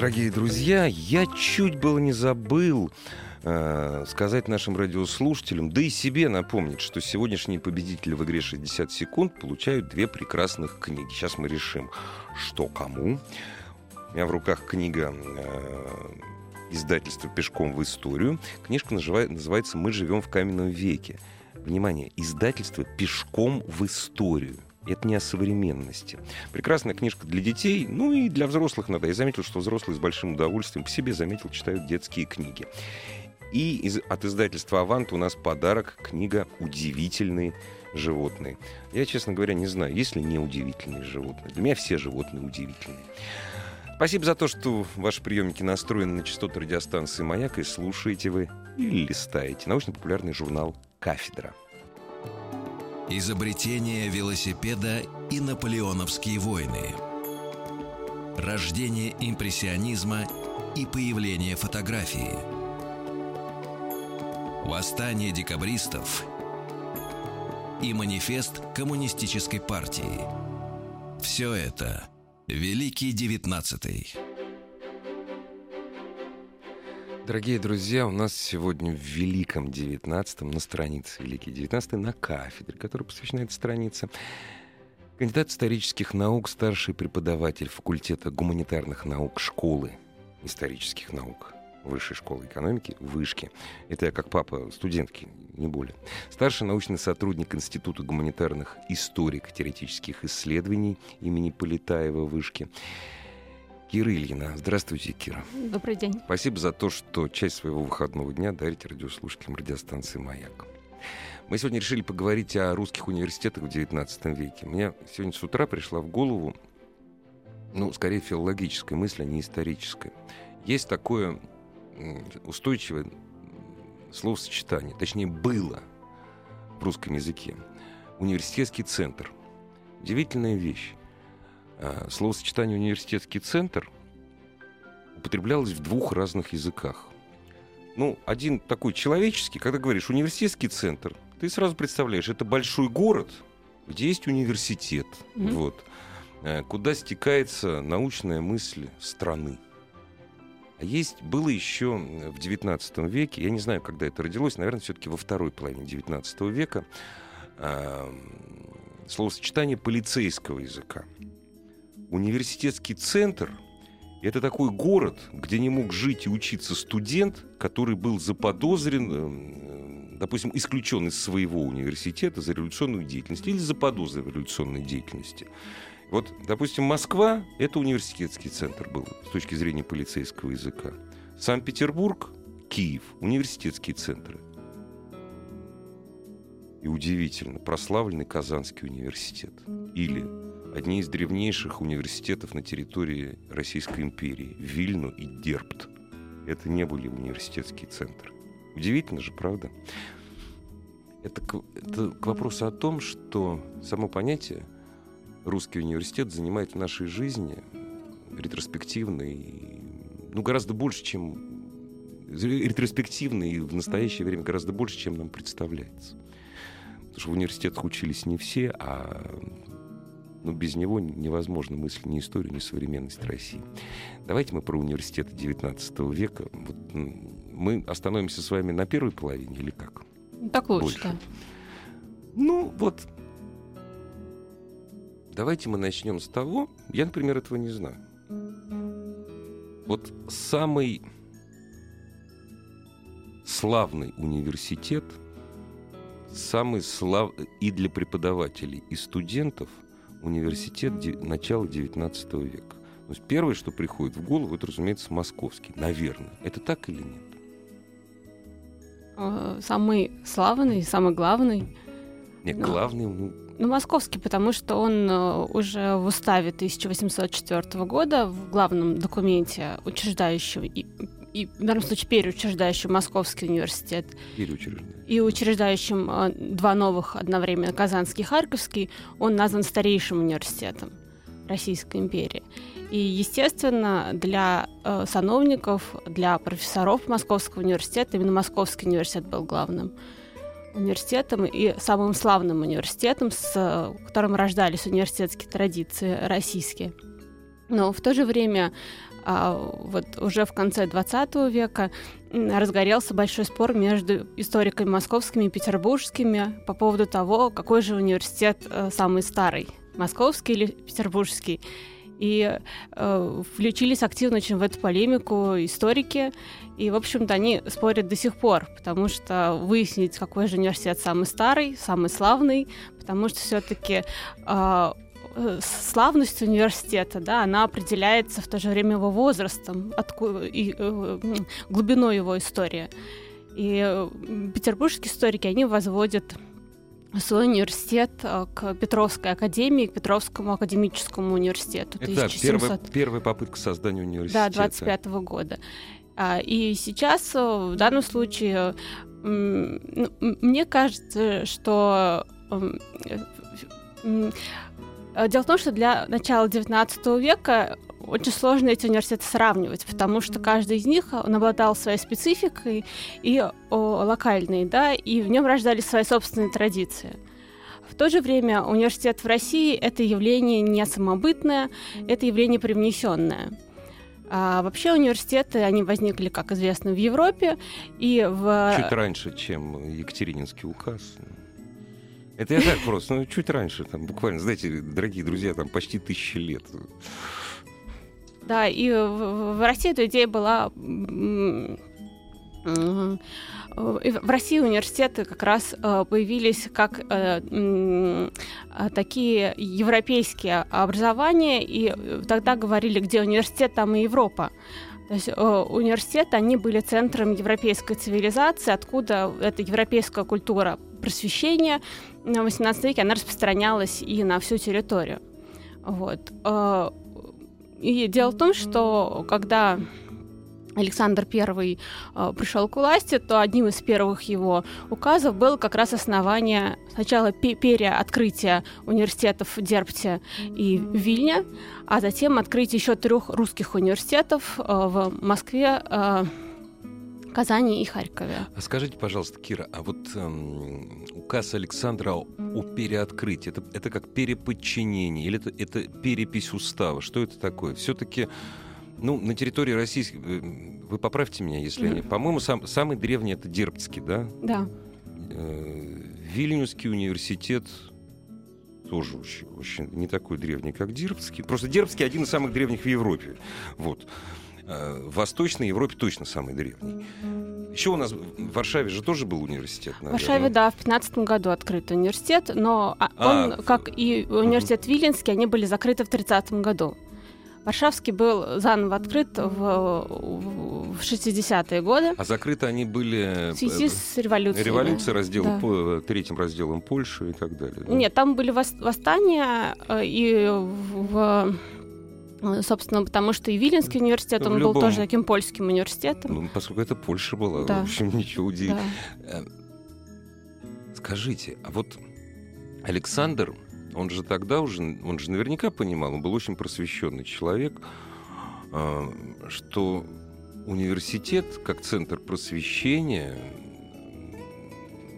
Дорогие друзья, я чуть было не забыл э, сказать нашим радиослушателям, да и себе напомнить, что сегодняшние победители в игре «60 секунд» получают две прекрасных книги. Сейчас мы решим, что кому. У меня в руках книга э, издательства «Пешком в историю». Книжка называет, называется «Мы живем в каменном веке». Внимание, издательство «Пешком в историю». Это не о современности. Прекрасная книжка для детей, ну и для взрослых надо. Я заметил, что взрослые с большим удовольствием по себе заметил, читают детские книги. И из, от издательства «Авант» у нас подарок, книга «Удивительные животные». Я, честно говоря, не знаю, есть ли неудивительные животные. Для меня все животные удивительные. Спасибо за то, что ваши приемники настроены на частоту радиостанции «Маяк» и слушаете вы или листаете научно-популярный журнал «Кафедра». Изобретение велосипеда и наполеоновские войны. Рождение импрессионизма и появление фотографии. Восстание декабристов и манифест коммунистической партии. Все это Великий Девятнадцатый. Дорогие друзья, у нас сегодня в Великом Девятнадцатом, на странице Великий Девятнадцатый, на кафедре, которая посвящена этой странице, кандидат исторических наук, старший преподаватель факультета гуманитарных наук школы исторических наук Высшей школы экономики, Вышки. Это я как папа студентки, не более. Старший научный сотрудник Института гуманитарных историко-теоретических исследований имени Полетаева, Вышки. Кира Ильина. Здравствуйте, Кира. Добрый день. Спасибо за то, что часть своего выходного дня дарите радиослушателям радиостанции «Маяк». Мы сегодня решили поговорить о русских университетах в XIX веке. Мне сегодня с утра пришла в голову, ну, скорее филологическая мысль, а не историческая. Есть такое устойчивое словосочетание, точнее, было в русском языке. Университетский центр. Удивительная вещь. А, словосочетание «университетский центр» употреблялось в двух разных языках. Ну, один такой человеческий, когда говоришь «университетский центр», ты сразу представляешь, это большой город, где есть университет, mm-hmm. вот, э, куда стекается научная мысль страны. А есть, было еще в XIX веке, я не знаю, когда это родилось, наверное, все-таки во второй половине XIX века, э, словосочетание полицейского языка университетский центр — это такой город, где не мог жить и учиться студент, который был заподозрен, э, допустим, исключен из своего университета за революционную деятельность или за подозры в революционной деятельности. Вот, допустим, Москва — это университетский центр был с точки зрения полицейского языка. Санкт-Петербург, Киев — университетские центры. И удивительно, прославленный Казанский университет. Или одни из древнейших университетов на территории Российской империи, Вильну и Дербт. Это не были университетские центры. Удивительно же, правда? Это к, это к вопросу о том, что само понятие русский университет занимает в нашей жизни ретроспективно и ну, гораздо больше, чем ретроспективно и в настоящее время гораздо больше, чем нам представляется. Потому что в университетах учились не все, а но без него невозможно мысль ни историю, ни современность России. Давайте мы про университеты XIX века. Вот мы остановимся с вами на первой половине или как? Так лучше, Больше. да. Ну, вот давайте мы начнем с того, я, например, этого не знаю. Вот самый славный университет, самый слав и для преподавателей, и студентов – университет начала XIX века. То есть первое, что приходит в голову, это, разумеется, московский. Наверное. Это так или нет? Э, самый славный, самый главный. Нет, но... главный, ну, ну, московский, потому что он э, уже в уставе 1804 года, в главном документе, учреждающего и в данном случае переучреждающим Московский университет Переучреждающим. и учреждающим э, два новых одновременно, Казанский и Харьковский, он назван старейшим университетом Российской империи. И, естественно, для э, сановников, для профессоров Московского университета именно Московский университет был главным университетом и самым славным университетом, с которым рождались университетские традиции российские. Но в то же время а, вот уже в конце 20 века разгорелся большой спор между историками московскими и петербургскими по поводу того, какой же университет э, самый старый, московский или петербургский. И э, включились активно очень в эту полемику историки. И, в общем-то, они спорят до сих пор, потому что выяснить, какой же университет самый старый, самый славный, потому что все-таки э, Э, славность университета, да, она определяется в то же время его возрастом и э, глубиной его истории. И э, петербургские историки, они возводят свой университет к Петровской академии, к Петровскому академическому университету. Это 1700... первая, первая попытка создания университета. Да, 25 -го года. А, и сейчас в данном случае ну, мне кажется, что Э, дело в том, что для начала XIX века очень сложно эти университеты сравнивать, потому что каждый из них он обладал своей спецификой и о, локальной, да, и в нем рождались свои собственные традиции. В то же время университет в России это явление не самобытное, это явление привнесенное. А вообще университеты, они возникли, как известно, в Европе и в... Чуть раньше, чем Екатерининский указ. Это я так просто, ну, чуть раньше, там, буквально, знаете, дорогие друзья, там почти тысячи лет. Да, и в, России эта идея была... В России университеты как раз э, появились как э, такие европейские образования, и тогда говорили, где университет, там и Европа. То есть э, университеты, они были центром европейской цивилизации, откуда эта европейская культура просвещения в XVIII веке, она распространялась и на всю территорию. Вот. Э, и дело в том, что когда Александр I э, пришел к власти, то одним из первых его указов было как раз основание сначала переоткрытия университетов в Дербте и Вильне, а затем открытие еще трех русских университетов э, в Москве, э, Казани и Харькове. А скажите, пожалуйста, Кира, а вот эм, указ Александра о переоткрытии, это, это как переподчинение или это, это перепись устава? Что это такое? Все-таки ну, на территории России, э, вы поправьте меня, если mm-hmm. По-моему, сам, самый древний это Дербцкий, да? Да. Э, Вильнюсский университет тоже очень, очень не такой древний, как Дербцкий. Просто Дербцкий один из самых древних в Европе. Вот. Э, в Восточной Европе точно самый древний. Еще у нас в Варшаве же тоже был университет. Наверное. В Варшаве, да, в 15 году открыт университет, но а, он, а, как и университет угу. Виленский, они были закрыты в 30 году. Варшавский был заново открыт в, в 60-е годы. А закрыты они были... В связи с революцией. Революция, раздел, да. по, третьим разделом Польши и так далее. Да? Нет, там были восстания, э, и в Собственно, потому что и Виленский университет, он любом... был тоже таким польским университетом. Ну, поскольку это Польша была, да. в общем, ничего удивительного. Да. Э, скажите, а вот Александр он же тогда уже, он же наверняка понимал, он был очень просвещенный человек, а, что университет как центр просвещения,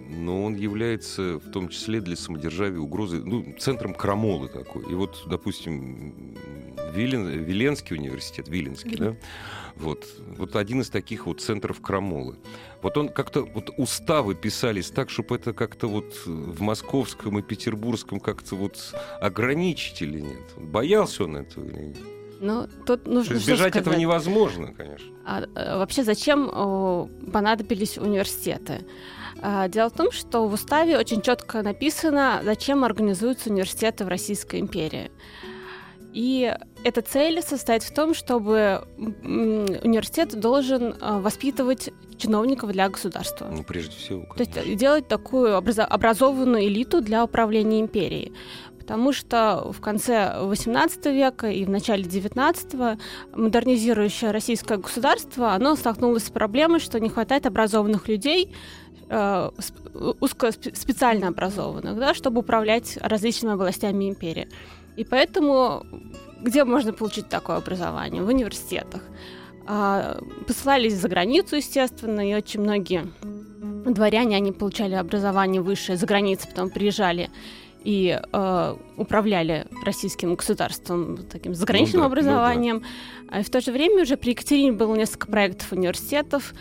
но он является в том числе для самодержавия угрозой, ну, центром крамолы такой. И вот, допустим, Вилен, Виленский университет, Виленский, да, вот, вот один из таких вот центров крамолы. Вот он как-то, вот уставы писались так, чтобы это как-то вот в московском и петербургском как-то вот ограничить или нет? Боялся он этого или нет? Ну, тут нужно Избежать этого невозможно, конечно. А, а, вообще, зачем о, понадобились университеты? А, дело в том, что в уставе очень четко написано, зачем организуются университеты в Российской империи. И эта цель состоит в том, чтобы университет должен а, воспитывать чиновников для государства. Ну, прежде всего. Конечно. То есть делать такую образованную элиту для управления империей. потому что в конце XVIII века и в начале XIX модернизирующее российское государство, оно столкнулось с проблемой, что не хватает образованных людей, э, узко специально образованных, да, чтобы управлять различными областями империи. И поэтому где можно получить такое образование? В университетах. А, посылались за границу, естественно, и очень многие дворяне, они получали образование высшее за границей, потом приезжали и э, управляли российским государством таким заграничным ну, да, образованием. Ну, да. И в то же время уже при Екатерине было несколько проектов университетов,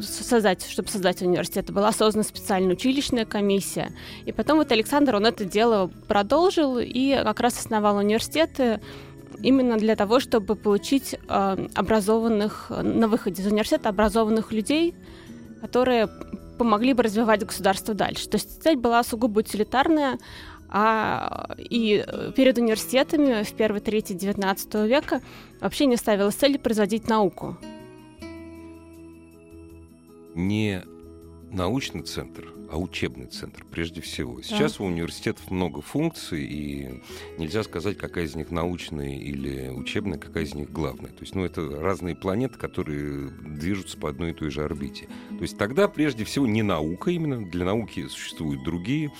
создать, чтобы создать университет, была создана специальная училищная комиссия. И потом вот Александр, он это дело продолжил и как раз основал университеты именно для того, чтобы получить э, образованных, на выходе из университета образованных людей, которые помогли бы развивать государство дальше. То есть цель была сугубо утилитарная, а, и перед университетами в первой трети XIX века вообще не ставилась цель производить науку. Не научный центр, а учебный центр прежде всего. Сейчас да. у университетов много функций, и нельзя сказать, какая из них научная или учебная, какая из них главная. То есть, ну, это разные планеты, которые движутся по одной и той же орбите. То есть тогда прежде всего не наука именно, для науки существуют другие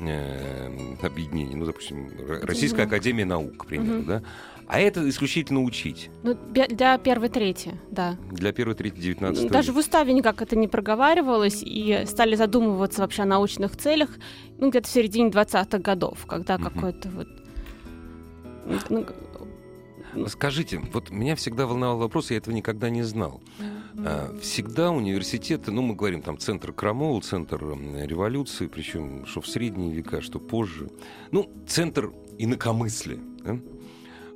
э, объединения, ну, допустим, Российская Академия Наук, к примеру, угу. да, а это исключительно учить. Ну, для первой трети, да. Для первой трети 19 Даже в уставе никак это не проговаривалось, и стали задумываться вообще о научных целях, ну, где-то в середине 20-х годов, когда угу. какой-то вот... Ну, Скажите, вот меня всегда волновал вопрос, я этого никогда не знал. А, всегда университеты, ну, мы говорим, там, центр Крамола, центр революции, причем что в средние века, что позже. Ну, центр инакомыслия. Да?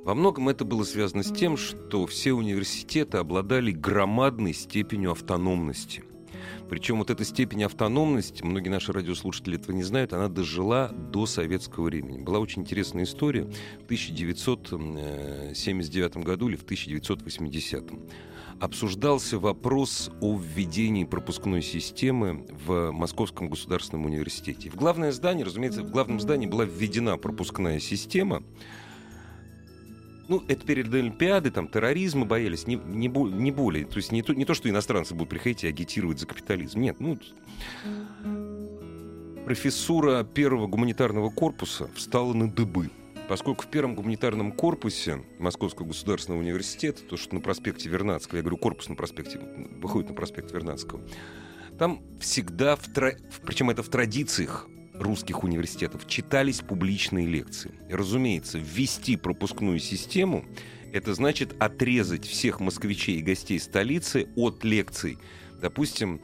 Во многом это было связано с тем, что все университеты обладали громадной степенью автономности. Причем вот эта степень автономности, многие наши радиослушатели этого не знают, она дожила до советского времени. Была очень интересная история в 1979 году или в 1980. Обсуждался вопрос о введении пропускной системы в Московском государственном университете. В главное здание, разумеется, в главном здании была введена пропускная система, ну, это перед Олимпиадой, там, терроризма боялись, не, не, не более. То есть не то, не то, что иностранцы будут приходить и агитировать за капитализм. Нет, ну... Профессура первого гуманитарного корпуса встала на дыбы. Поскольку в первом гуманитарном корпусе Московского государственного университета, то, что на проспекте Вернадского, я говорю, корпус на проспекте, выходит на проспект Вернадского, там всегда, в тра... причем это в традициях русских университетов читались публичные лекции. Разумеется, ввести пропускную систему — это значит отрезать всех москвичей и гостей столицы от лекций. Допустим,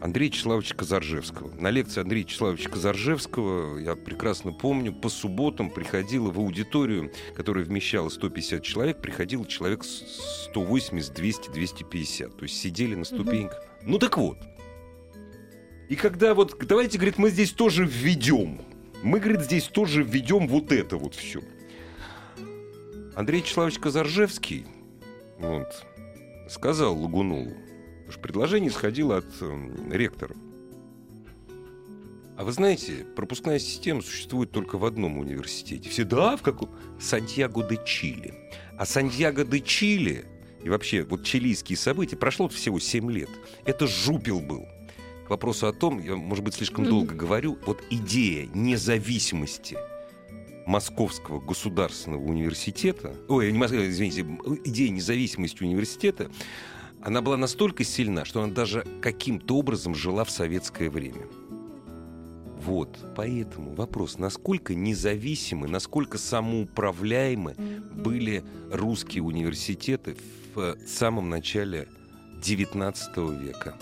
Андрея Вячеславовича Казаржевского. На лекции Андрея Вячеславовича Казаржевского, я прекрасно помню, по субботам приходило в аудиторию, которая вмещала 150 человек, приходило человек 180, 200, 250. То есть сидели на ступеньках. Mm-hmm. Ну так вот, и когда вот, давайте, говорит, мы здесь тоже введем. Мы, говорит, здесь тоже введем вот это вот все. Андрей Вячеславович Казаржевский вот, сказал Лагунову, потому что предложение исходило от э, ректора. А вы знаете, пропускная система существует только в одном университете. Все, да, в каком? Сантьяго де Чили. А Сантьяго де Чили и вообще вот чилийские события прошло всего 7 лет. Это жупил был к вопросу о том, я, может быть, слишком mm-hmm. долго говорю, вот идея независимости Московского государственного университета, ой, не, извините, идея независимости университета, она была настолько сильна, что она даже каким-то образом жила в советское время. Вот, поэтому вопрос, насколько независимы, насколько самоуправляемы были русские университеты в самом начале XIX века.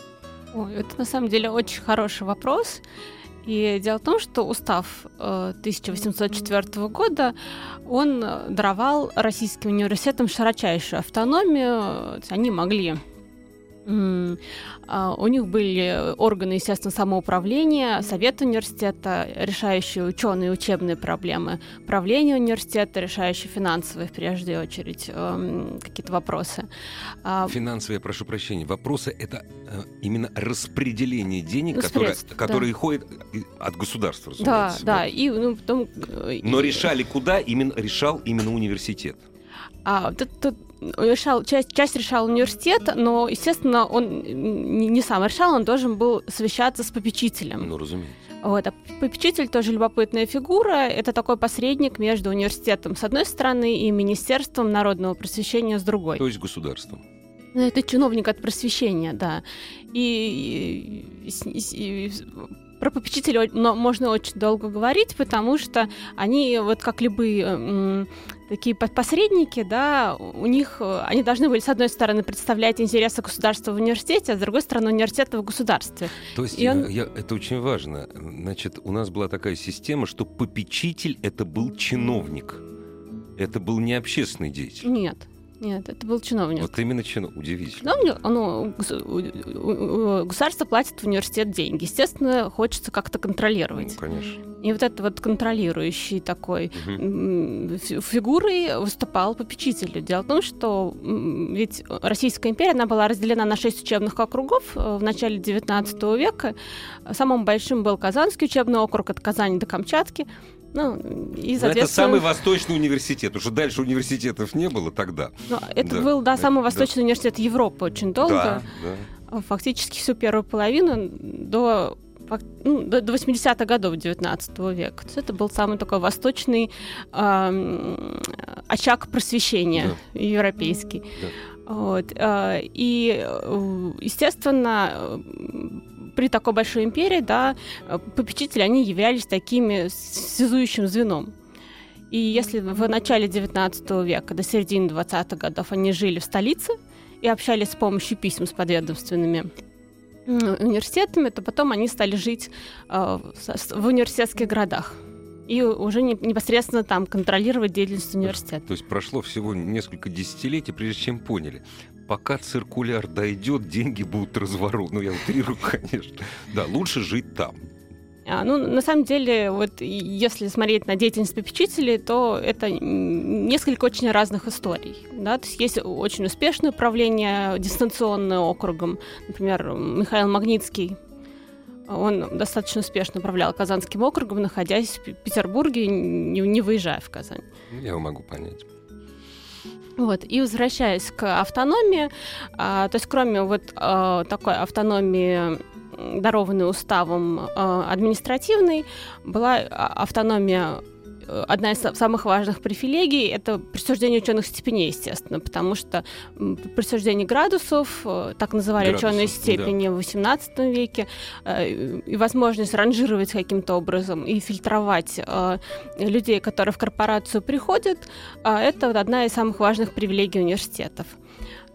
Ой, это на самом деле очень хороший вопрос. И дело в том, что устав 1804 э, года, он даровал российским университетам широчайшую автономию. Они могли у них были органы, естественно, самоуправления, совет университета, решающие ученые учебные проблемы, правление университета, решающие финансовые, в прежде очередь, эм, какие-то вопросы. А, финансовые, прошу прощения, вопросы — это э, именно распределение денег, ну, которые, которые да. ходят от государства, разумеется. Да, да. И, ну, потом... Э, Но решали куда? Именно, решал именно университет. А, тут, тут решал, часть, часть решал университет, но, естественно, он не, сам решал, он должен был совещаться с попечителем. Ну, разумеется. Вот. А попечитель тоже любопытная фигура. Это такой посредник между университетом с одной стороны и Министерством народного просвещения с другой. То есть государством. Ну, это чиновник от просвещения, да. И, и, и, и про попечителей можно очень долго говорить, потому что они, вот как любые такие посредники, да, у них, э, они должны были, с одной стороны, представлять интересы государства в университете, а с другой стороны, университета в государстве. То есть, И он... я, это очень важно. Значит, у нас была такая система, что попечитель — это был чиновник. Это был не общественный деятель. Нет. Нет, это был чиновник. Вот именно чиновник. Удивительно. Ну, ну, государство платит в университет деньги. Естественно, хочется как-то контролировать. Ну, конечно. И вот это вот контролирующий такой угу. фигурой выступал попечитель. Дело в том, что ведь Российская империя, она была разделена на шесть учебных округов э, в начале XIX века. Самым большим был Казанский учебный округ от Казани до Камчатки. Ну, и, соответственно... это самый восточный университет, уже дальше университетов не было тогда. Но это да. был, да, самый восточный да. университет Европы очень долго. Да, да. Фактически всю первую половину до ну, до 80-х годов 19 века. То есть это был самый такой восточный э, очаг просвещения да. европейский. Да. Вот. Э, и, э, естественно, при такой большой империи, да, попечители, они являлись такими связующим звеном. И если в начале 19 века до середины 20-х годов они жили в столице и общались с помощью писем с подведомственными университетами, то потом они стали жить э, в университетских городах и уже не, непосредственно там контролировать деятельность университета. То есть прошло всего несколько десятилетий, прежде чем поняли пока циркуляр дойдет, деньги будут разворот. Ну, я утрирую, конечно. Да, лучше жить там. А, ну, на самом деле, вот если смотреть на деятельность попечителей, то это несколько очень разных историй. Да? То есть есть очень успешное управление дистанционным округом. Например, Михаил Магнитский он достаточно успешно управлял Казанским округом, находясь в Петербурге, не, не выезжая в Казань. Я его могу понять. Вот, и возвращаясь к автономии, а, то есть кроме вот а, такой автономии дарованной уставом а, административной, была а, автономия одна из самых важных привилегий – это присуждение ученых степеней, естественно, потому что присуждение градусов, э, так называли Градусов, ученые степени да. в XVIII веке, э, и возможность ранжировать каким-то образом и фильтровать людей, которые в корпорацию приходят, это вот одна из самых важных привилегий университетов.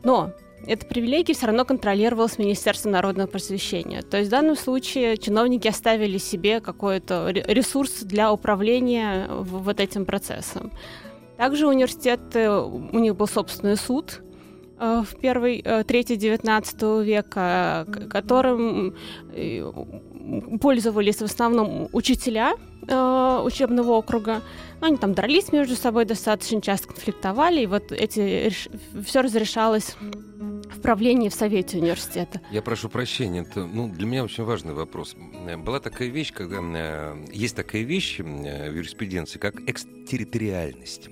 Но эта привилегия все равно контролировалась Министерством народного просвещения. То есть в данном случае чиновники оставили себе какой-то ресурс для управления вот этим процессом. Также университет, у них был собственный суд, э, в первой э, трети XIX века, которым э, пользовались в основном учителя учебного округа. Они там дрались между собой достаточно часто, конфликтовали, и вот эти все разрешалось в правлении в Совете университета. Я прошу прощения, это ну, для меня очень важный вопрос. Была такая вещь, когда э, есть такая вещь э, в юриспруденции, как экстерриториальность.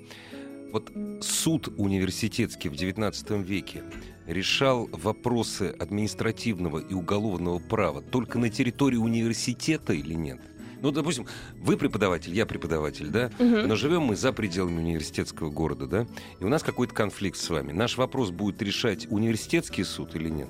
Вот суд университетский в XIX веке решал вопросы административного и уголовного права только на территории университета или нет? Ну, допустим, вы преподаватель, я преподаватель, да, угу. но живем мы за пределами университетского города, да, и у нас какой-то конфликт с вами. Наш вопрос будет решать университетский суд или нет?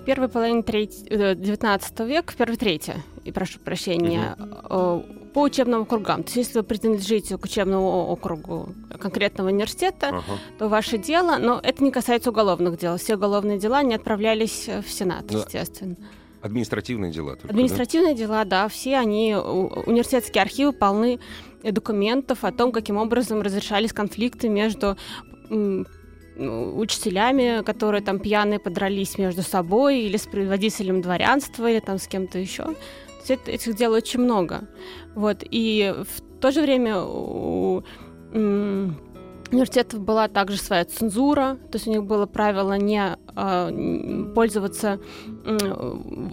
В первой половине треть... 19 века, в первой трети, и прошу прощения, угу. по учебным округам. То есть, если вы принадлежите к учебному округу конкретного университета, ага. то ваше дело, но это не касается уголовных дел. Все уголовные дела не отправлялись в Сенат, но... естественно. Административные дела только, Административные да? дела, да. Все они, университетские архивы полны документов о том, каким образом разрешались конфликты между учителями, которые там пьяные подрались между собой, или с предводителем дворянства, или там с кем-то еще. Этих дел очень много. Вот. И в то же время у университетов была также своя цензура, то есть у них было правило не э, пользоваться, э,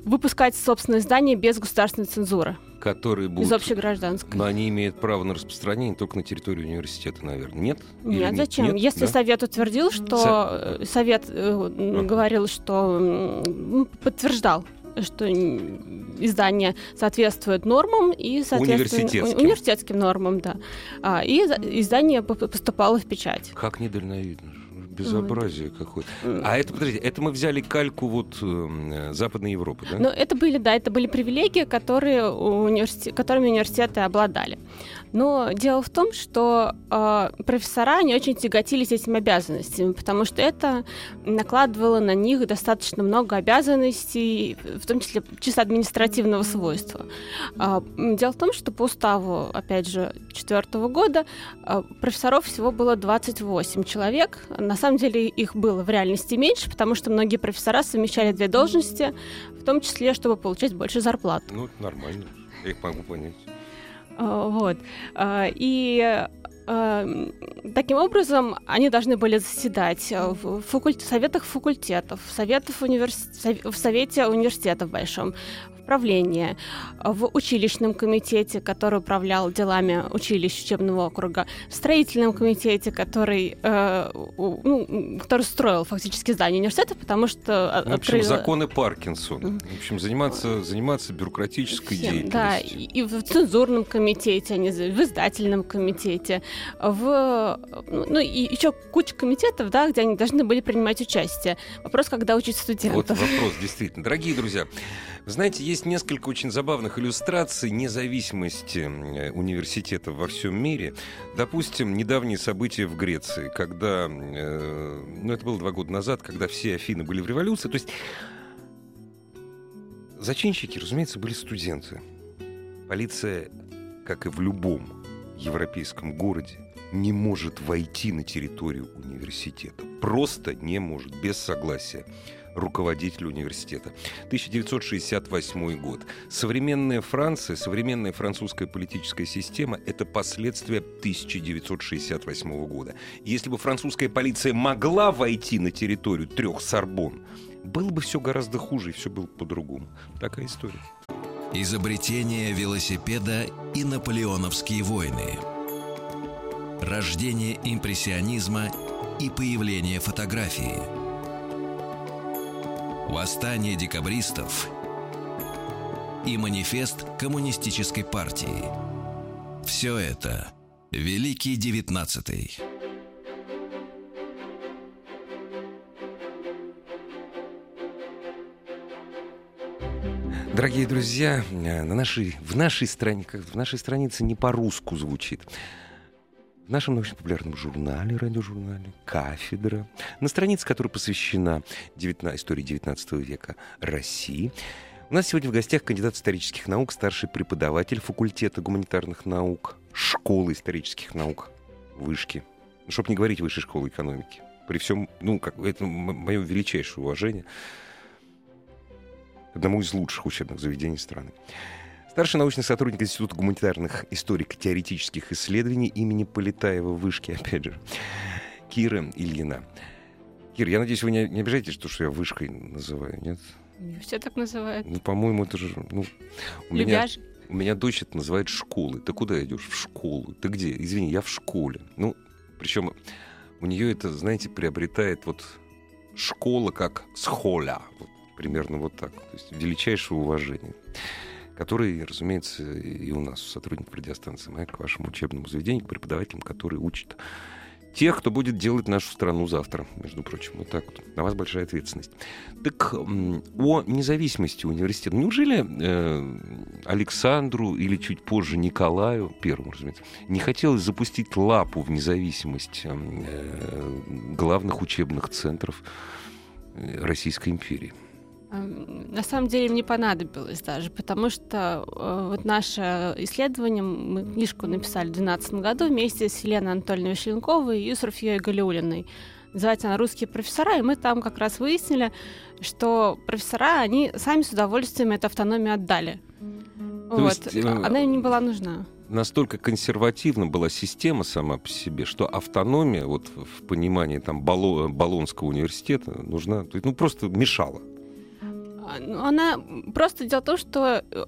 выпускать собственное издание без государственной цензуры. Которые будут... Из общегражданской. Но они имеют право на распространение только на территории университета, наверное. Нет? Нет, Или зачем? Нет? Если да? совет утвердил, что... Со... Совет э, а. говорил, что... подтверждал что издание соответствует нормам и соответственно университетским, университетским нормам, да. А, и издание поступало в печать. Как недальновидно безобразие mm. какое-то. А это, подождите, это мы взяли кальку вот э, Западной Европы, да? Ну, это были, да, это были привилегии, которые университет, которыми университеты обладали. Но дело в том, что э, профессора не очень тяготились этими обязанностями, потому что это накладывало на них достаточно много обязанностей, в том числе чисто административного свойства. Э, дело в том, что по уставу, опять же, четвертого года э, профессоров всего было 28 человек. На самом деле их было в реальности меньше, потому что многие профессора совмещали две должности, в том числе, чтобы получать больше зарплату. Ну, нормально. Я их могу понять. А, вот. А, и а, Таким образом, они должны были заседать в факульт... советах факультетов, советах универс... в совете университета в большом, правления, в училищном комитете, который управлял делами училищ учебного округа, в строительном комитете, который, э, ну, который строил фактически здание университета, потому что... Ну, в общем, открыл... законы Паркинсона. В общем, заниматься, заниматься бюрократической Всем, деятельностью. Да, и в цензурном комитете, они, в издательном комитете, в... Ну, и еще куча комитетов, да, где они должны были принимать участие. Вопрос, когда учить студентов. Вот вопрос, действительно. Дорогие друзья, знаете, есть несколько очень забавных иллюстраций независимости э, университетов во всем мире. Допустим, недавние события в Греции, когда, э, ну это было два года назад, когда все Афины были в революции. То есть зачинщики, разумеется, были студенты. Полиция, как и в любом европейском городе, не может войти на территорию университета. Просто не может, без согласия руководителя университета. 1968 год. Современная Франция, современная французская политическая система — это последствия 1968 года. Если бы французская полиция могла войти на территорию трех Сорбон, было бы все гораздо хуже, и все было по-другому. Такая история. Изобретение велосипеда и наполеоновские войны. Рождение импрессионизма и появление фотографии – Восстание декабристов и манифест коммунистической партии. Все это Великий Девятнадцатый. Дорогие друзья, на нашей, в нашей стране, в нашей странице не по-русски звучит в нашем научно-популярном журнале, радиожурнале «Кафедра», на странице, которая посвящена 19, истории XIX века России. У нас сегодня в гостях кандидат исторических наук, старший преподаватель факультета гуманитарных наук, школы исторических наук, вышки. Ну, чтобы не говорить высшей школы экономики. При всем, ну, как, это мое величайшее уважение одному из лучших учебных заведений страны. Старший научный сотрудник Института гуманитарных историко-теоретических исследований имени Полетаева в Вышке, опять же, Кира Ильина. Кир, я надеюсь, вы не, не обижаетесь, что, что я вышкой называю, нет? Все так называют. Ну, по-моему, это же... Ну, у меня, у меня дочь это называет школы. Ты куда идешь? В школу. Ты где? Извини, я в школе. Ну, причем у нее это, знаете, приобретает вот школа как схоля. Вот, примерно вот так. То есть величайшее уважение который, разумеется, и у нас сотрудник радиостанции «Маяк» к вашему учебному заведению, к преподавателям, которые учат тех, кто будет делать нашу страну завтра, между прочим. Вот так вот. На вас большая ответственность. Так о независимости университета. Неужели э, Александру или чуть позже Николаю, первому, разумеется, не хотелось запустить лапу в независимость э, главных учебных центров э, Российской империи? На самом деле им не понадобилось даже, потому что э, вот наше исследование, мы книжку написали в 2012 году вместе с Еленой Анатольевной Вишленковой и Софьей Галиулиной. называется она «Русские профессора», и мы там как раз выяснили, что профессора, они сами с удовольствием эту автономию отдали. То вот. есть, э, Она им не была нужна. Настолько консервативна была система сама по себе, что автономия, вот в понимании там Боло- Болонского университета, нужна, ну просто мешала. А, ну, Она просто дело в том, что э,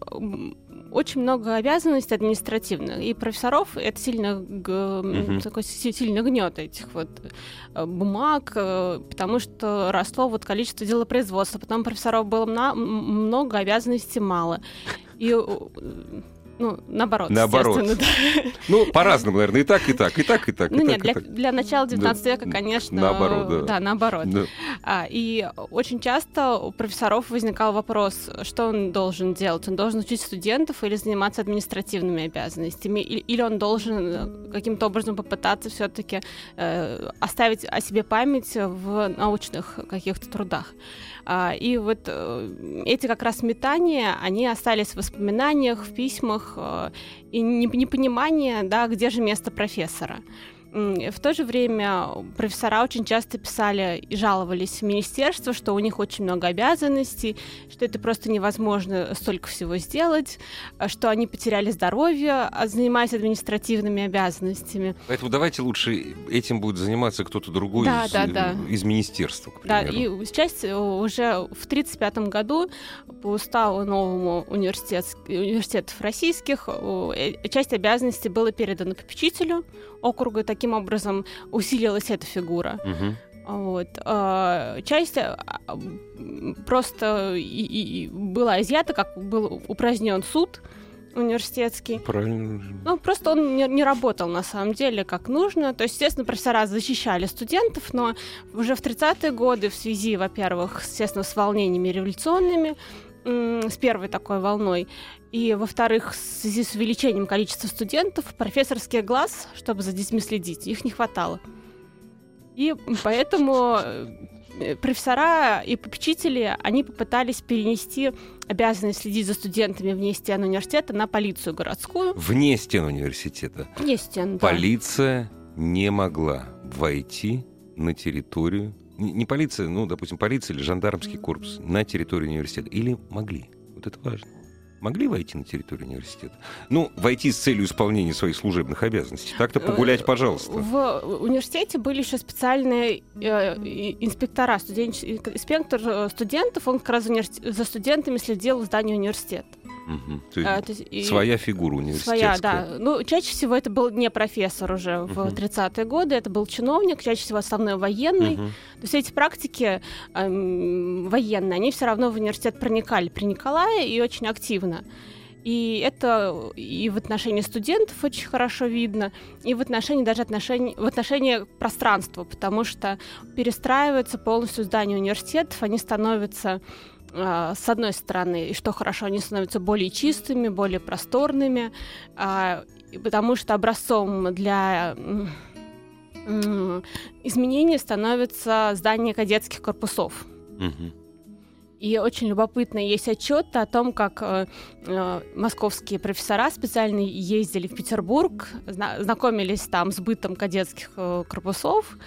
очень много обязанностей административных, и профессоров это сильно, Мгм. такой си- сильно гнет этих вот э, бумаг, э, потому что росло вот количество делопроизводства, потом профессоров было много, обязанностей мало. И ну, наоборот, Наоборот. да. Ну, по-разному, наверное, и так, и так, и так, и так, Ну и нет, так, для, так. для начала 19 Да, века, конечно, наоборот, да. да, наоборот. Да. А, и очень часто у профессоров возникал вопрос, что он должен делать? Он должен учить студентов или заниматься административными обязанностями? Или, или он должен э, каким-то образом попытаться все-таки оставить о себе память в научных каких-то трудах? А, и вот э, эти как раз метания, они остались в воспоминаниях, в письмах, э, и не- непонимание, да, где же место профессора. В то же время профессора очень часто писали и жаловались в министерство, что у них очень много обязанностей, что это просто невозможно столько всего сделать, а что они потеряли здоровье, а, занимаясь административными обязанностями. Поэтому давайте лучше этим будет заниматься кто-то другой Да, из, да, э, да. из министерства, к Да, примеру. и сейчас э, уже в 1935 году по уставу новому университет, университетов российских э, э, часть обязанностей была передана попечителю округа, таким образом усилилась эта фигура. Мгм. Вот. а, Часть а, просто и- и- была изъята, как был упразднен суд университетский. Правильно. Ну, просто он не, не работал на самом деле как нужно. То есть, естественно, профессора защищали студентов, но уже в 30-е годы в связи, во-первых, естественно, с волнениями революционными, с первой такой волной, и, во-вторых, в связи с увеличением количества студентов, профессорский глаз, чтобы за детьми следить, их не хватало. И поэтому э, профессора и попечители, они попытались перенести обязанность следить за студентами вне стен университета на полицию городскую. Вне стен университета Вне стен, да. полиция не могла войти на территорию, не, не полиция, ну, допустим, полиция или жандармский корпус на территорию университета. Или могли. Вот это важно. Могли войти на территорию университета? Ну, войти с целью исполнения своих служебных обязанностей. Так-то погулять, пожалуйста. В университете были еще специальные э, инспектора, студенч- инспектор э, студентов, он как раз универс- за студентами следил в здании университета. Мгм. То есть А, то есть и- своя фигура университетская. Своя, да. Ну, чаще всего это был не профессор уже в Мгм. 30-е годы, это был чиновник, чаще всего основной военный. Мгм. То есть эти практики эм, военные, они все равно в университет проникали при Николае и очень активно. И это и в отношении студентов очень хорошо видно, и в отношении даже отношений, в отношении пространства, потому что перестраиваются полностью здания университетов, они становятся с одной стороны, и что хорошо, они становятся более чистыми, более просторными, а, потому что образцом для изменений становится здание кадетских корпусов. И очень любопытно есть отчеты о том, как э, э, московские профессора специально ездили в Петербург, зна- знакомились там с бытом кадетских э, корпусов,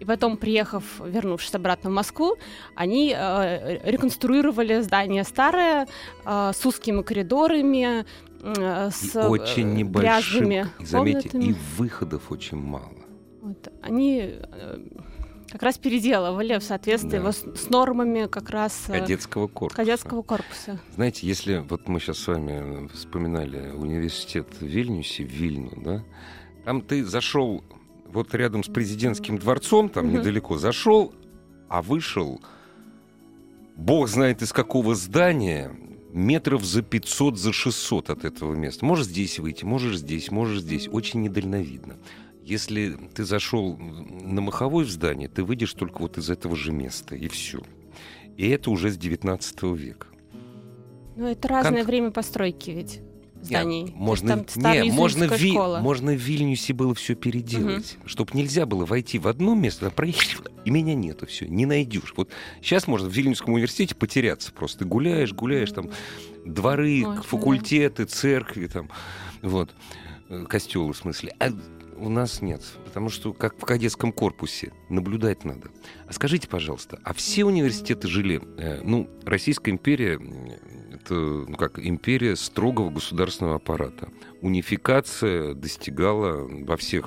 и потом, приехав, вернувшись обратно в Москву, они э, реконструировали здание старое э, с узкими коридорами, э, с И очень э, небольшим, грязными заметьте, комнатами. и выходов очень мало. Вот. Они э, как раз переделывали в соответствии Да. с, с нормами как раз э, Кадетского корпуса. кадетского корпуса. Знаете, если вот мы сейчас с вами вспоминали университет в Вильнюсе, в Вильну, да, там ты зашел вот рядом с президентским дворцом, там Мгм. недалеко, зашел, а вышел, бог знает из какого здания, метров за 500, за 600 от этого места. Можешь здесь выйти, можешь здесь, можешь здесь. Очень недальновидно. Если ты зашел на Маховой в здание, ты выйдешь только вот из этого же места, и все. И это уже с 19 века. Ну, это разное Кон- время постройки ведь зданий. Нет, можно, там не, можно, Ви- можно в Вильнюсе было все переделать, чтобы нельзя было войти в одно место, а проехать, и меня нету, все, не найдешь. Вот сейчас можно в Вильнюсском университете потеряться просто. Ты гуляешь, гуляешь, там дворы, Очень, факультеты, церкви, там, вот, э, костелы в смысле. А у нас нет, потому что как в кадетском корпусе наблюдать надо. А скажите, пожалуйста, а все университеты жили? Э, ну, Российская империя это ну, как империя строгого государственного аппарата. Унификация достигала во всех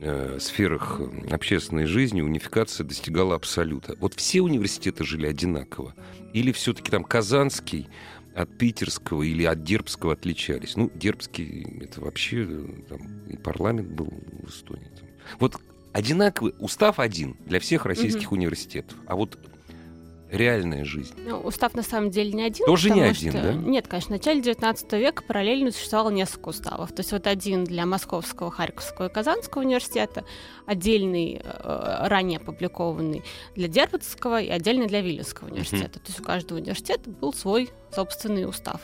э, сферах общественной жизни унификация достигала абсолюта. Вот все университеты жили одинаково? Или все-таки там Казанский от питерского или от дербского отличались? Ну, дербский, это вообще там, и парламент был в Эстонии. Вот одинаковый, устав один для всех российских mm-hmm. университетов. А вот реальная жизнь. Ну, устав на самом деле не один. Тоже не один, что... да? Нет, конечно. В начале 19 века параллельно существовало несколько уставов. То есть вот один для Московского, Харьковского и Казанского университета, отдельный, э, ранее опубликованный для Дербцкого и отдельный для Вильнюсского университета. Mm-hmm. То есть у каждого университета был свой собственный устав.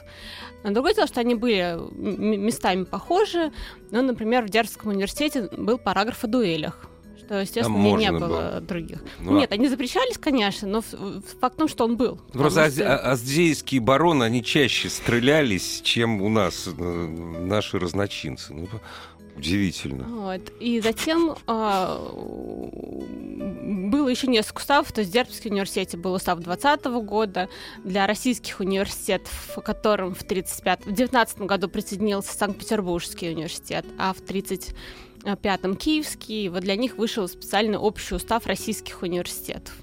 Но другое дело, что они были местами похожи. Ну, например, в Дербцком университете был параграф о дуэлях что, естественно, не, не было, было других. Ну, Нет, они запрещались, конечно, но факт в том, что он был. Просто что... аздейские бароны, они чаще стрелялись, чем у нас э, наши разночинцы. Ну, Удивительно. Вот. И затем э, было еще несколько уставов. То есть в Дербском университете был устав 2020 года. Для российских университетов, которым в 19 в году присоединился Санкт-Петербургский университет, а в 30 пятом Киевский. Вот для них вышел специальный общий устав российских университетов.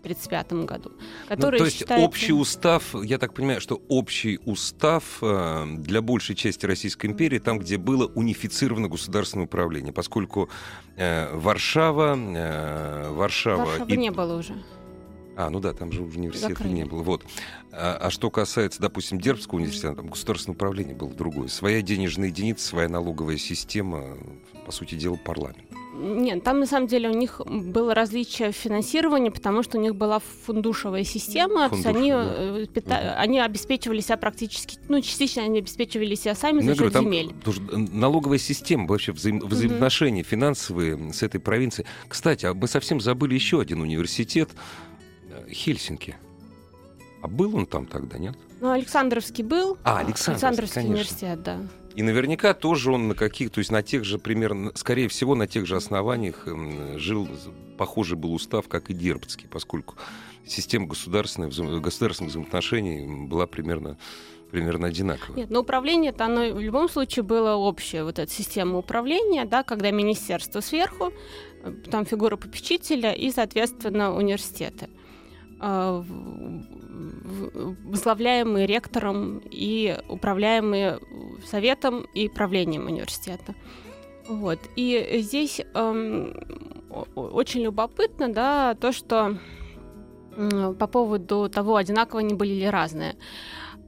в 1935 году. Который ну, то есть считается... общий устав, я так понимаю, что общий устав э, для большей части Российской империи, там, где было унифицировано государственное управление, поскольку э, Варшава... Э, Варшава Варшавы и... не было уже. А, ну да, там же университета Закрыли. не было. Вот. А, а что касается, допустим, Дербского университета, там государственное управление было другое. Своя денежная единица, своя налоговая система, по сути дела, парламент. Нет, там на самом деле у них было различие в финансировании, потому что у них была фундушевая система, Фундуш, они, да. Э, пита... угу. они обеспечивали себя практически, ну, частично они обеспечивали себя сами ну, за счет земель. Тоже налоговая система, вообще взаим... взаимоотношения угу. финансовые с этой провинцией. Кстати, а мы совсем забыли еще один университет, Хельсинки. А был он там тогда, нет? Ну, Александровский был. А, Александровский, Александровский конечно. университет, да. И наверняка тоже он на каких, то есть на тех же примерно, скорее всего, на тех же основаниях жил, похожий был устав, как и Дербцкий, поскольку система государственных, государственных взаимоотношений была примерно примерно одинаково. Нет, но управление это оно в любом случае было общее, вот эта система управления, да, когда министерство сверху, э, там фигура попечителя и, соответственно, университеты. Э, возглавляемые ректором и управляемые советом и правлением университета. Вот. И здесь эм, очень любопытно, да, то, что по поводу того, одинаково они были или разные.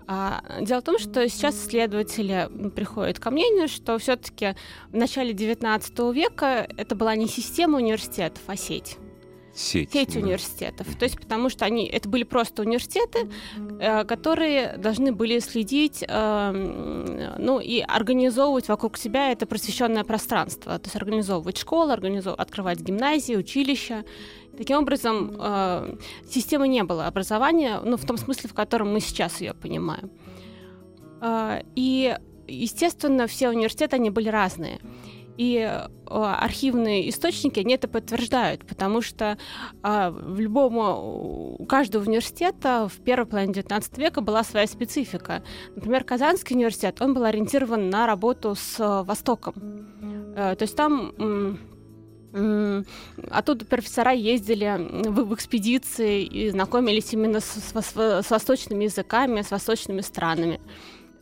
А, дело в том, что сейчас исследователи приходят ко мнению, что все-таки в начале XIX века это была не система университетов, а сеть сеть, сеть да. университетов. То есть потому что они это были просто университеты, э, которые должны были следить, э, ну и организовывать вокруг себя это просвещенное пространство, то есть организовывать школы, организов... открывать гимназии, училища. Таким образом, э, системы не было образования, ну в том смысле, в котором мы сейчас ее понимаем. И естественно, все университеты они были разные. И э, архивные источники, они это подтверждают, потому что а, в любом, у каждого университета в первой половине XIX века была своя специфика. Например, Казанский университет, он был ориентирован на работу с э, Востоком. Э, то есть там Оттуда профессора ездили в, в экспедиции и знакомились именно с, с, с восточными языками, с восточными странами.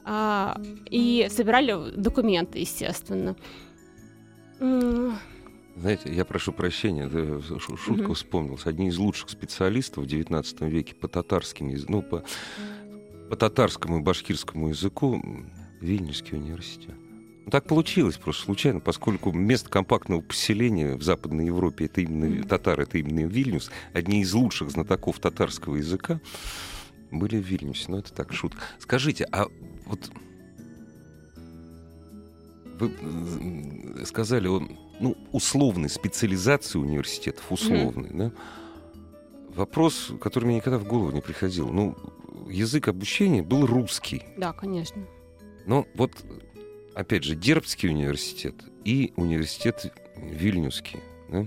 А, и собирали документы, естественно. Знаете, я прошу прощения, шутку mm вспомнил. Одни из лучших специалистов в XIX веке по татарским, ну, по, по татарскому и башкирскому языку Вильнюсский университет. Ну, так получилось просто случайно, поскольку место компактного поселения в Западной Европе это именно татары, это именно Вильнюс. Одни из лучших знатоков татарского языка были в Вильнюсе. Ну, это так, шутка. Скажите, а вот вы сказали о ну, условной специализации университетов, условной, mm-hmm. да? Вопрос, который мне никогда в голову не приходил. Ну, язык обучения был русский. Да, конечно. Но вот опять же, Дербский университет и университет Вильнюсский. Да?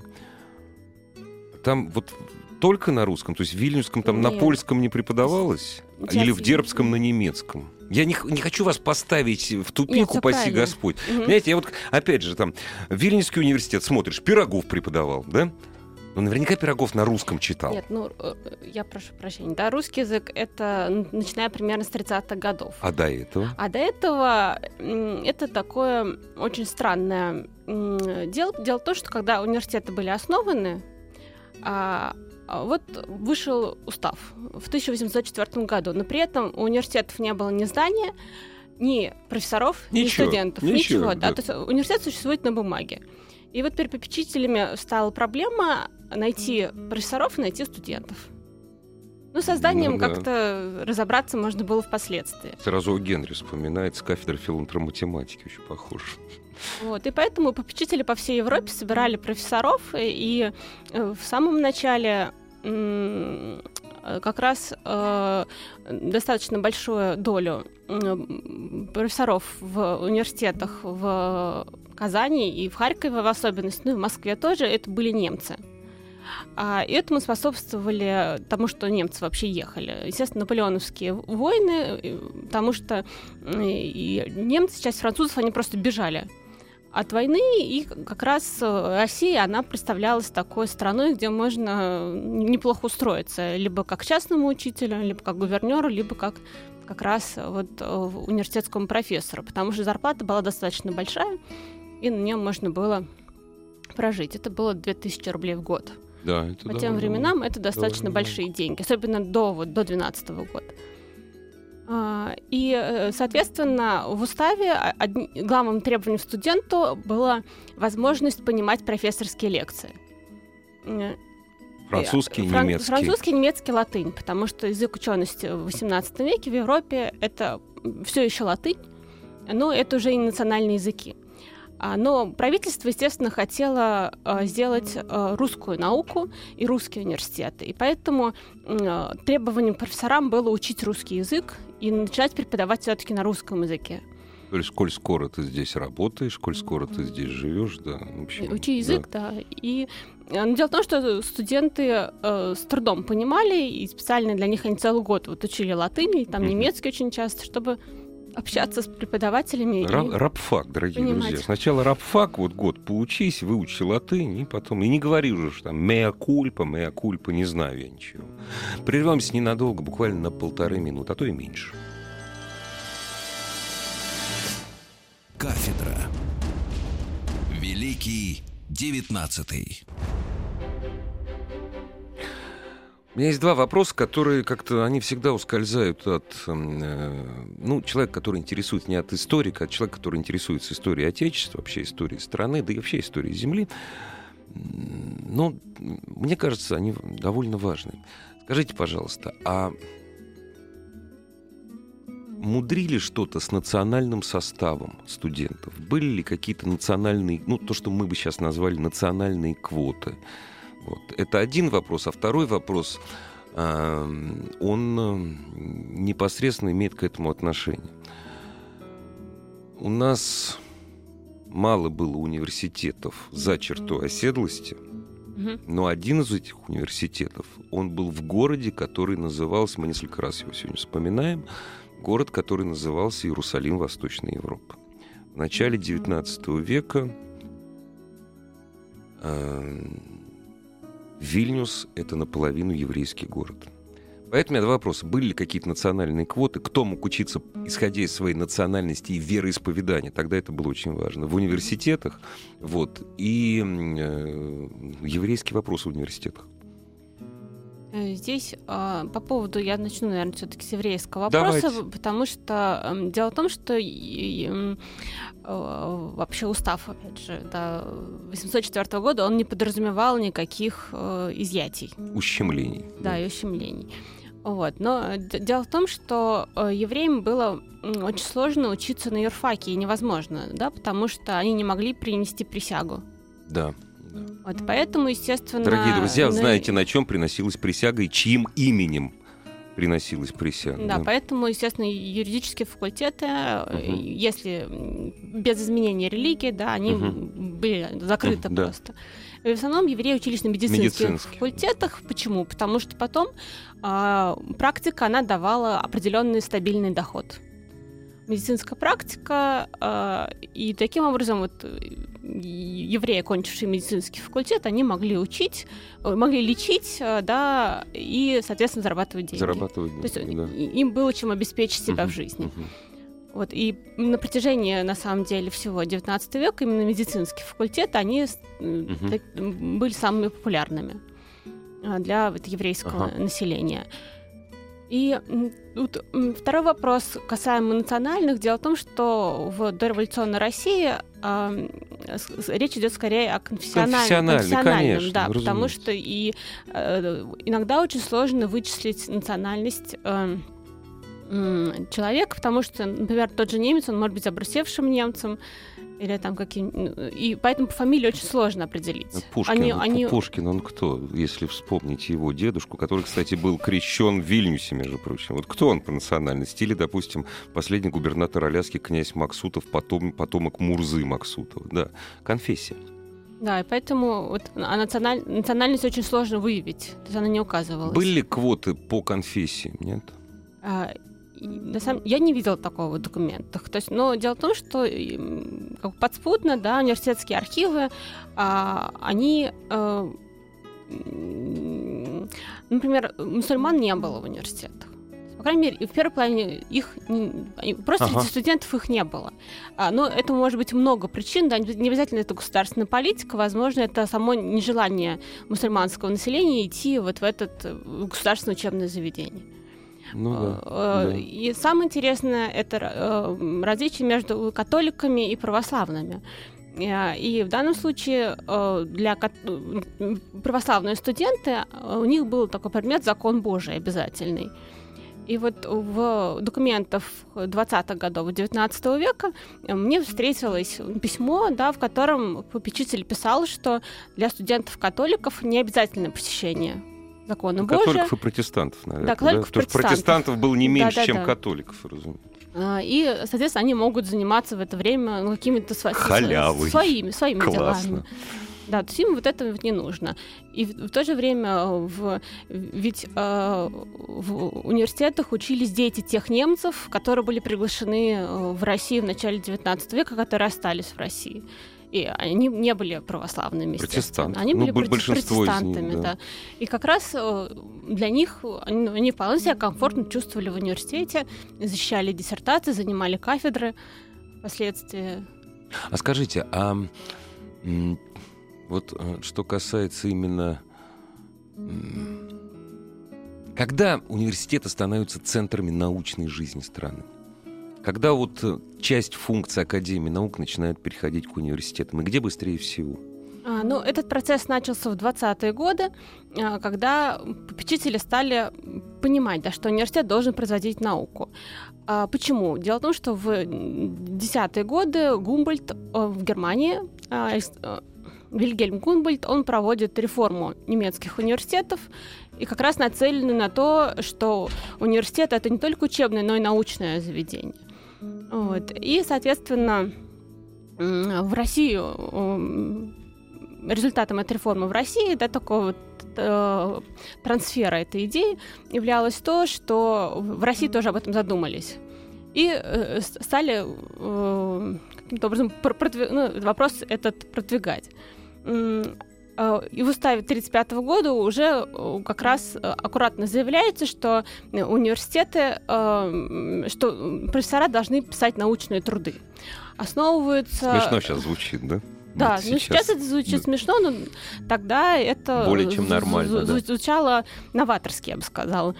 Там вот только на русском, то есть в Вильнюсском там Нет. на польском не преподавалось? Сейчас Или в Дербском на немецком? Я не, не хочу вас поставить в тупик, упаси. Господь. Мгм. Понимаете, я вот, опять же, там, Вильнюсский университет, смотришь, Пирогов преподавал, да? Ну, наверняка Пирогов на русском читал. Нет, ну, э, я прошу прощения. Да, русский язык — это начиная примерно с 30-х годов. А до этого? А до этого это такое очень странное дело. Дело в том, что когда университеты были основаны, а вот вышел устав в 1804 году, но при этом у университетов не было ни здания, ни профессоров, ни Ничего, студентов, ничего, ничего. да. да. То есть университет существует на бумаге. И вот перед попечителями стала проблема найти профессоров и найти студентов. Ну, с созданием Ну да. как-то разобраться можно было впоследствии. Сразу о Генри вспоминает с кафедры филантроматематики, очень похож. Вот, и поэтому попечители по всей Европе собирали профессоров, и, и, э, в самом начале как раз э, достаточно большую долю профессоров в университетах в Казани и в Харькове в особенности, ну и в Москве тоже, это были немцы. А этому способствовали тому, что немцы вообще ехали. Естественно, наполеоновские войны, потому что и немцы, часть французов, они просто бежали от войны, и как раз э, Россия, она представлялась такой страной, где можно неплохо устроиться, либо как частному учителю, либо как гувернеру, либо как как раз э, вот э, университетскому профессору, потому что зарплата была достаточно большая, и на нее можно было прожить. Это было 2000 рублей в год. Да, это По тем временам это достаточно довольно большие деньги, особенно до, вот, до 2012 года. А, И, э, соответственно, в уставе главным требованием студенту была возможность понимать профессорские лекции. Э, Французский Фран- немецкий. Французский, немецкий, латынь, потому что язык учености в XVIII веке в Европе это все еще латынь, но это уже и национальные языки. А, Но правительство, естественно, хотело э, сделать русскую науку и русские университеты. И поэтому требованием профессорам было учить русский язык и начать преподавать все-таки на русском языке. То есть, сколь скоро ты здесь работаешь, сколь скоро ты здесь живешь, да. в общем, Учи язык, да. И э, но дело в том, что студенты э, с трудом понимали, и специально для них они целый год вот учили латынь, и там Мгм. немецкий очень часто, чтобы общаться с преподавателями. и- Ра- Рабфак, дорогие понимать. друзья. Сначала рабфак, вот год поучись, выучи латынь, и потом... И не говори уже, что там меа кульпа, меа кульпа, не знаю я ничего. Прервемся ненадолго, буквально на полторы минуты, а то и меньше. Кафедра. Великий девятнадцатый. У меня есть два вопроса, которые как-то, они всегда ускользают от, эм, э, ну, человека, который интересует не от историка, а от человека, который интересуется историей Отечества, вообще историей страны, да и вообще историей Земли. Но м, мне кажется, они довольно важны. Скажите, пожалуйста, а мудрили что-то с национальным составом студентов? Были ли какие-то национальные, ну, то, что мы бы сейчас назвали национальные квоты? Вот. Это один вопрос. А второй вопрос, а, он м, непосредственно имеет к этому отношение. У нас мало было университетов за чертой оседлости, но один из этих университетов, он был в городе, который назывался, мы несколько раз его сегодня вспоминаем, город, который назывался Иерусалим Восточной Европы. В начале XIX века э, Вильнюс — это наполовину еврейский город. Поэтому у меня два вопроса. Были ли какие-то национальные квоты? Кто мог учиться, исходя из своей национальности и вероисповедания? Тогда это было очень важно. В университетах. Вот. И э, еврейский вопрос в университетах. Э, Здесь а, по поводу, я начну, наверное, все-таки с еврейского вопроса, Давайте. потому что эм, дело в том, что э, вообще устав, опять же, да, 804 года, он не подразумевал никаких э, изъятий. Ущемлений. Да, и ущемлений. Вот. Но э, дело в том, что э, евреям было очень сложно учиться на юрфаке, и невозможно, да, потому что они не могли принести присягу. Да. Вот, поэтому, естественно... Дорогие друзья, на- знаете, на чем приносилась присяга и чьим именем? приносилась присяга. Да, да, поэтому, естественно, юридические факультеты, угу. если без изменения религии, да, они угу. были закрыты угу, просто. Да. И в основном евреи учились на медицинских, медицинских. факультетах. Почему? Потому что потом э, практика, она давала определенный стабильный доход медицинская практика, э, и таким образом вот евреи, кончившие медицинский факультет, они могли учить, э, могли лечить, э, да, и, соответственно, зарабатывать деньги. Зарабатывать деньги, То есть да. им было чем обеспечить себя uh-huh, в жизни. Uh-huh. Вот, и на протяжении, на самом деле, всего 19 века именно медицинские факультеты, они uh-huh. так, были самыми популярными для вот, еврейского uh-huh. населения. И тут второй вопрос касаемо национальных. Дело в том, что в дореволюционной России э, речь идет скорее о конфессиональном. конфессиональном конечно, да, разумеется. потому что и э, иногда очень сложно вычислить национальность э, человека, потому что, например, тот же немец, он может быть обрусевшим немцем, или там какие ну, И поэтому по фамилии очень сложно определить. Пушкин, они, они... Пушкин, он кто? Если вспомните его дедушку, который, кстати, был крещен в Вильнюсе, между прочим. Вот кто он по национальности? Или, допустим, последний губернатор Аляски князь Максутов, потом, потомок Мурзы Максутова. Да, конфессия. Да, и поэтому вот, а националь... национальность очень сложно выявить. То есть она не указывалась. Были ли квоты по конфессии? Нет? А, на самом я не видела такого в документах. То есть, но дело в том, что как подспудно, да, университетские архивы, а, они, а, например, мусульман не было в университетах. По крайней мере, в первой половине их просто ага. среди студентов их не было. А, но это может быть много причин, да, не обязательно это государственная политика, возможно, это само нежелание мусульманского населения идти вот в это э, государственное учебное заведение. Ну, да, э, да. И самое интересное это э, различие между католиками и православными. Э, и в данном случае для православные студенты у них был такой предмет закон Божий обязательный. И вот в документах 20-х годов 19 века мне встретилось письмо, да, в котором попечитель писал, что для студентов-католиков не обязательно посещение закона Божия. Католиков и протестантов, наверное. Да, католиков да? протестантов. протестантов было не меньше, да, да, чем да. католиков, разумеется. А, и, соответственно, они могут заниматься в это время ну, какими-то сво- Халявой. своими, своими Классно. делами. Да, то есть им вот это вот не нужно. И в, в то же время в, ведь э, в университетах учились дети тех немцев, которые были приглашены э, в Россию в начале XIX века, которые остались в России. И они не были православными, Протестанты. Они ну, были протестантами, них, да. да. И как раз э, для них они, они вполне себя комфортно чувствовали в университете, защищали диссертации, занимали кафедры впоследствии. А скажите, а вот э, что касается именно... Когда университеты становятся центрами научной жизни страны? Когда вот э, часть функций Академии наук начинает переходить к университетам, и где быстрее всего? А, ну, этот процесс начался в 20-е годы, а, когда попечители стали понимать, да, что университет должен производить науку. А, почему? Дело в том, что в 10-е годы Гумбольд э, в Германии, а, э, Вильгельм Гумбольд, он проводит реформу немецких университетов, и как раз нацелены на то, что университет это не только учебное, но и научное заведение. Вот. И, соответственно, в Россию результатом этой реформы в России, да, такого вот э, трансфера этой идеи являлось то, что в России тоже об этом задумались. И э, стали э, каким-то образом ну, вопрос этот продвигать. Э, и в уставе 1935 года уже э, как раз э, аккуратно заявляется, что университеты, что профессора должны писать научные труды. Основываются... Смешно сейчас звучит, да? Да, вот ну сейчас это звучит да. смешно, но тогда это более чем нормально, да. звучало новаторски, я бы сказала.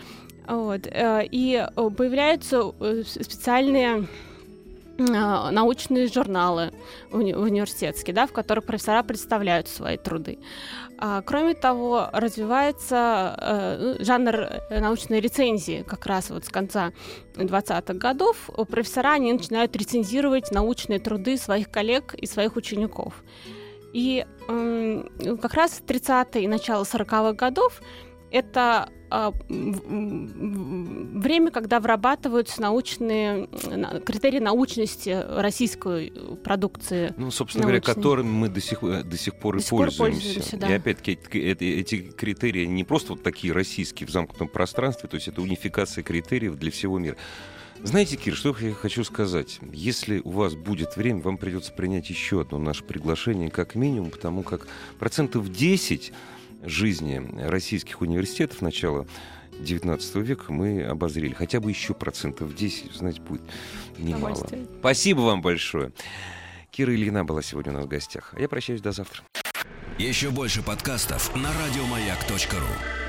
Вот. И появляются специальные научные журналы уни- университетские, да, в которых профессора представляют свои труды. А, кроме того, развивается э, ну, жанр э, научной рецензии как раз вот с конца 20-х годов. Профессора они начинают рецензировать научные труды своих коллег и своих учеников. И э, как раз 30-е и начало 40-х годов это а, время, когда вырабатываются научные критерии научности российской продукции. Ну, собственно научной. говоря, которыми мы до сих, до сих пор до и сих пользуемся. пользуемся да. И опять-таки эти, эти критерии не просто вот такие российские в замкнутом пространстве, то есть это унификация критериев для всего мира. Знаете, Кир, что я хочу сказать? Если у вас будет время, вам придется принять еще одно наше приглашение, как минимум, потому как процентов 10 жизни российских университетов начала 19 века мы обозрели. Хотя бы еще процентов 10, знаете, будет немало. Спасибо вам большое. Кира Ильина была сегодня у нас в гостях. А я прощаюсь до завтра. Еще больше подкастов на радиомаяк.ру